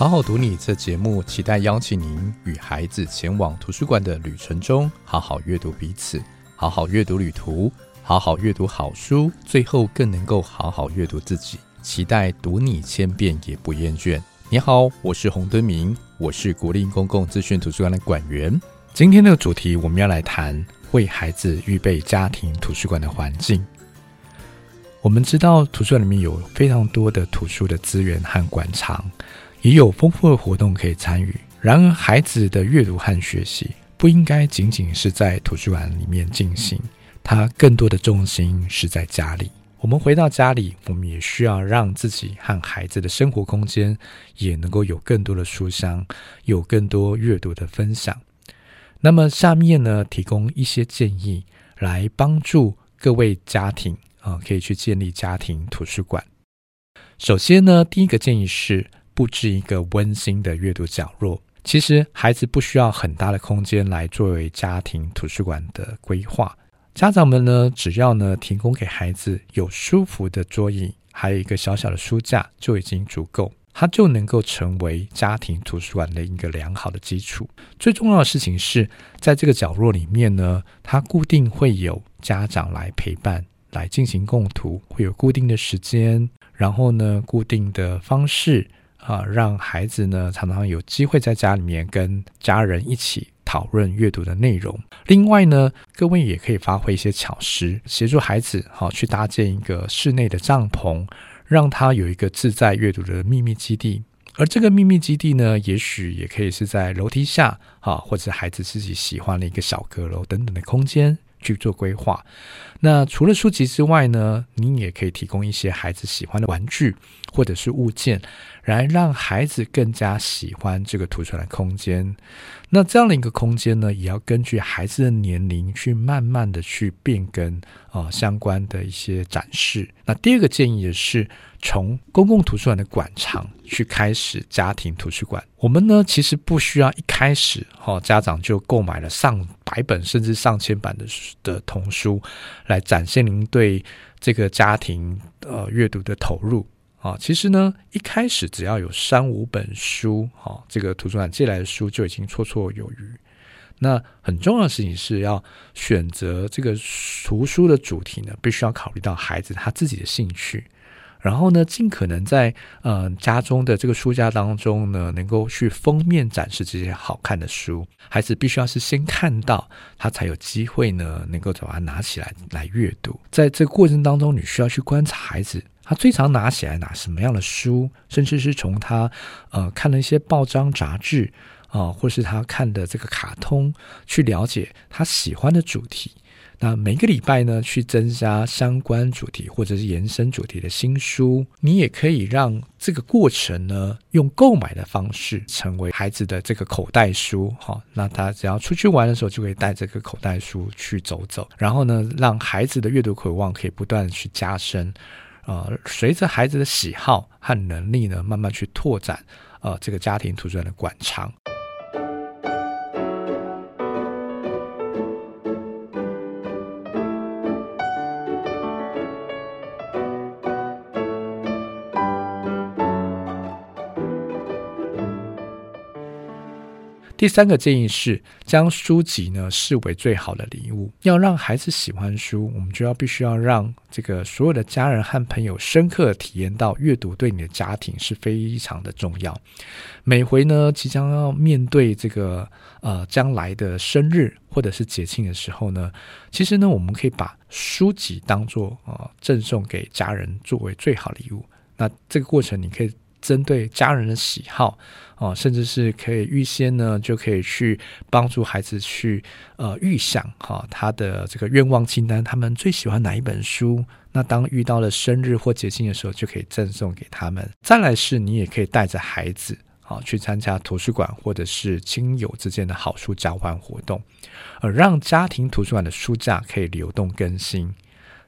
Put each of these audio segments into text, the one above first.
好好读你这节目，期待邀请您与孩子前往图书馆的旅程中，好好阅读彼此，好好阅读旅途，好好阅读好书，最后更能够好好阅读自己。期待读你千遍也不厌倦。你好，我是洪敦明，我是国立公共资讯图书馆的馆员。今天的主题，我们要来谈为孩子预备家庭图书馆的环境。我们知道，图书馆里面有非常多的图书的资源和馆藏。也有丰富的活动可以参与。然而，孩子的阅读和学习不应该仅仅是在图书馆里面进行，他更多的重心是在家里。我们回到家里，我们也需要让自己和孩子的生活空间也能够有更多的书香，有更多阅读的分享。那么，下面呢，提供一些建议来帮助各位家庭啊，可以去建立家庭图书馆。首先呢，第一个建议是。布置一个温馨的阅读角落。其实，孩子不需要很大的空间来作为家庭图书馆的规划。家长们呢，只要呢提供给孩子有舒服的桌椅，还有一个小小的书架，就已经足够。它就能够成为家庭图书馆的一个良好的基础。最重要的事情是，在这个角落里面呢，它固定会有家长来陪伴，来进行共读，会有固定的时间，然后呢，固定的方式。啊，让孩子呢常常有机会在家里面跟家人一起讨论阅读的内容。另外呢，各位也可以发挥一些巧思，协助孩子好、啊、去搭建一个室内的帐篷，让他有一个自在阅读的秘密基地。而这个秘密基地呢，也许也可以是在楼梯下啊，或者孩子自己喜欢的一个小阁楼等等的空间去做规划。那除了书籍之外呢，您也可以提供一些孩子喜欢的玩具或者是物件。来让孩子更加喜欢这个图书馆的空间。那这样的一个空间呢，也要根据孩子的年龄去慢慢的去变更啊、相关的一些展示。那第二个建议也是从公共图书馆的馆藏去开始家庭图书馆。我们呢其实不需要一开始哈、家长就购买了上百本甚至上千本的的童书来展现您对这个家庭呃阅读的投入。啊，其实呢，一开始只要有三五本书，哈，这个图书馆借来的书就已经绰绰有余。那很重要的事情是要选择这个图书的主题呢，必须要考虑到孩子他自己的兴趣。然后呢，尽可能在呃家中的这个书架当中呢，能够去封面展示这些好看的书。孩子必须要是先看到，他才有机会呢，能够把它拿起来来阅读。在这个过程当中，你需要去观察孩子。他最常拿起来拿什么样的书，甚至是从他呃看了一些报章杂志啊、或是他看的这个卡通，去了解他喜欢的主题。那每个礼拜呢，去增加相关主题或者是延伸主题的新书。你也可以让这个过程呢，用购买的方式成为孩子的这个口袋书。哈、哦，那他只要出去玩的时候，就可以带这个口袋书去走走。然后呢，让孩子的阅读渴望可以不断的去加深。呃，随着孩子的喜好和能力呢，慢慢去拓展呃这个家庭图书馆的馆藏。第三个建议是将书籍呢视为最好的礼物。要让孩子喜欢书，我们就要必须要让这个所有的家人和朋友深刻体验到阅读对你的家庭是非常的重要。每回呢即将要面对这个呃将来的生日或者是节庆的时候呢，其实呢我们可以把书籍当做啊赠送给家人作为最好礼物。那这个过程你可以。针对家人的喜好哦，甚至是可以预先呢，就可以去帮助孩子去呃预想哈、他的这个愿望清单，他们最喜欢哪一本书？那当遇到了生日或节庆的时候，就可以赠送给他们。再来是，你也可以带着孩子啊、去参加图书馆或者是亲友之间的好书交换活动，而让家庭图书馆的书架可以流动更新。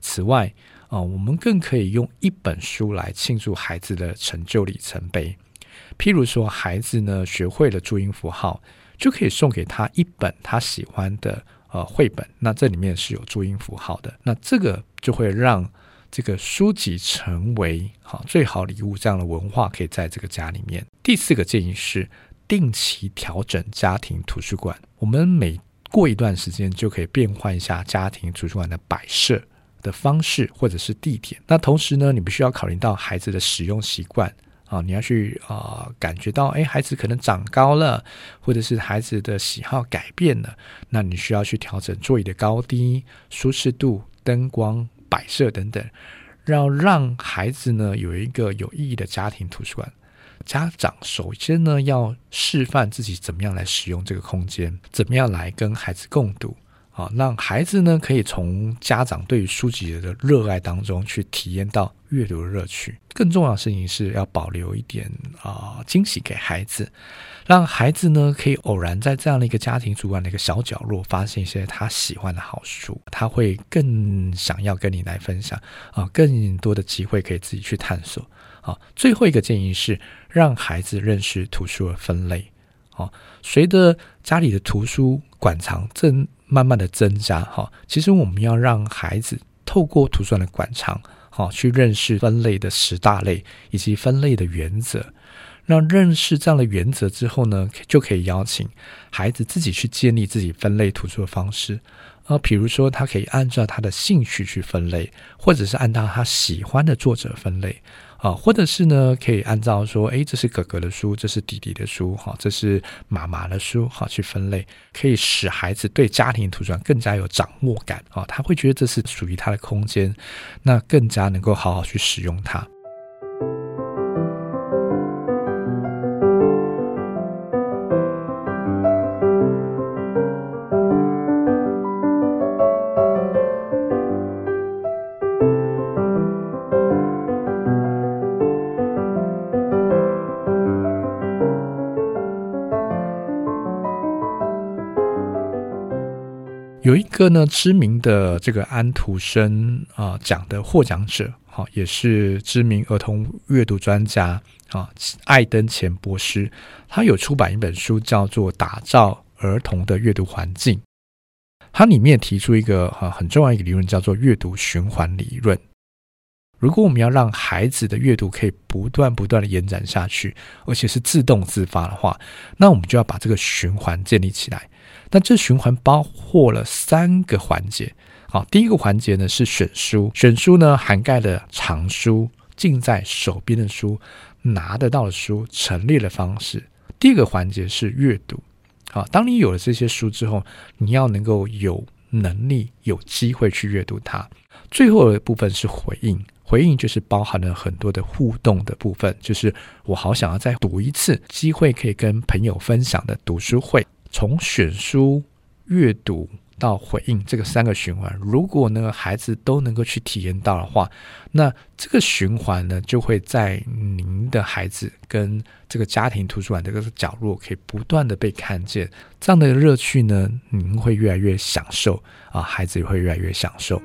此外，啊、我们更可以用一本书来庆祝孩子的成就里程碑。譬如说，孩子呢学会了注音符号，就可以送给他一本他喜欢的呃绘本。那这里面是有注音符号的，那这个就会让这个书籍成为好、最好礼物。这样的文化可以在这个家里面。第四个建议是定期调整家庭图书馆。我们每过一段时间就可以变换一下家庭图书馆的摆设。的方式或者是地点，那同时呢，你必须要考虑到孩子的使用习惯啊，你要去啊、感觉到，哎，孩子可能长高了，或者是孩子的喜好改变了，那你需要去调整座椅的高低、舒适度、灯光、摆设等等，要让孩子呢有一个有意义的家庭图书馆。家长首先呢要示范自己怎么样来使用这个空间，怎么样来跟孩子共读。啊，让孩子呢可以从家长对于书籍的热爱当中去体验到阅读的乐趣。更重要的事情是要保留一点啊、惊喜给孩子，让孩子呢可以偶然在这样的一个家庭主管的一个小角落发现一些他喜欢的好书，他会更想要跟你来分享啊，更多的机会可以自己去探索。啊，最后一个建议是让孩子认识图书的分类。啊，随着家里的图书馆藏正慢慢的增加哈，其实我们要让孩子透过图书馆的馆藏，哈，去认识分类的十大类以及分类的原则。让认识这样的原则之后呢，就可以邀请孩子自己去建立自己分类图书的方式。啊，比如说他可以按照他的兴趣去分类，或者是按照他喜欢的作者分类。啊，或者是呢，可以按照说，诶，这是哥哥的书，这是弟弟的书，哈，这是妈妈的书，哈，去分类，可以使孩子对家庭图书馆更加有掌握感，啊，他会觉得这是属于他的空间，那更加能够好好去使用它。有一个呢，知名的这个安徒生啊奖的获奖者，哈，也是知名儿童阅读专家啊，艾登钱博士，他有出版一本书，叫做《打造儿童的阅读环境》。它里面提出一个哈很重要一个理论，叫做阅读循环理论。如果我们要让孩子的阅读可以不断不断的延展下去，而且是自动自发的话，那我们就要把这个循环建立起来。那这循环包括了三个环节，好，第一个环节呢是选书，选书呢涵盖了藏书、近在手边的书、拿得到的书、陈列的方式。第二个环节是阅读，好，当你有了这些书之后，你要能够有能力、有机会去阅读它。最后的部分是回应，回应就是包含了很多的互动的部分，就是我好想要再读一次，机会可以跟朋友分享的读书会。从选书、阅读到回应这个三个循环，如果呢孩子都能够去体验到的话，那这个循环呢就会在您的孩子跟这个家庭图书馆这个角落可以不断的被看见，这样的乐趣呢，您会越来越享受啊，孩子也会越来越享受。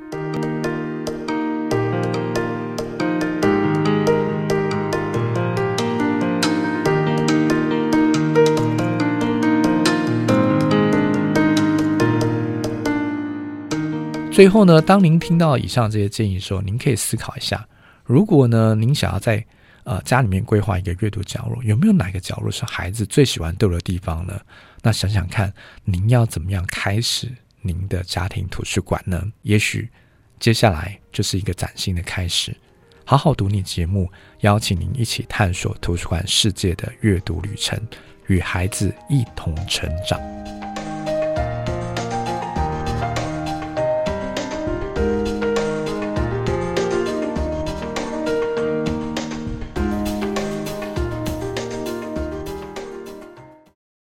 最后呢，当您听到以上这些建议的时候，您可以思考一下，如果呢，您想要在呃家里面规划一个阅读角落，有没有哪个角落是孩子最喜欢逗的地方呢？那想想看，您要怎么样开始您的家庭图书馆呢？也许接下来就是一个崭新的开始。好好读你节目，邀请您一起探索图书馆世界的阅读旅程，与孩子一同成长。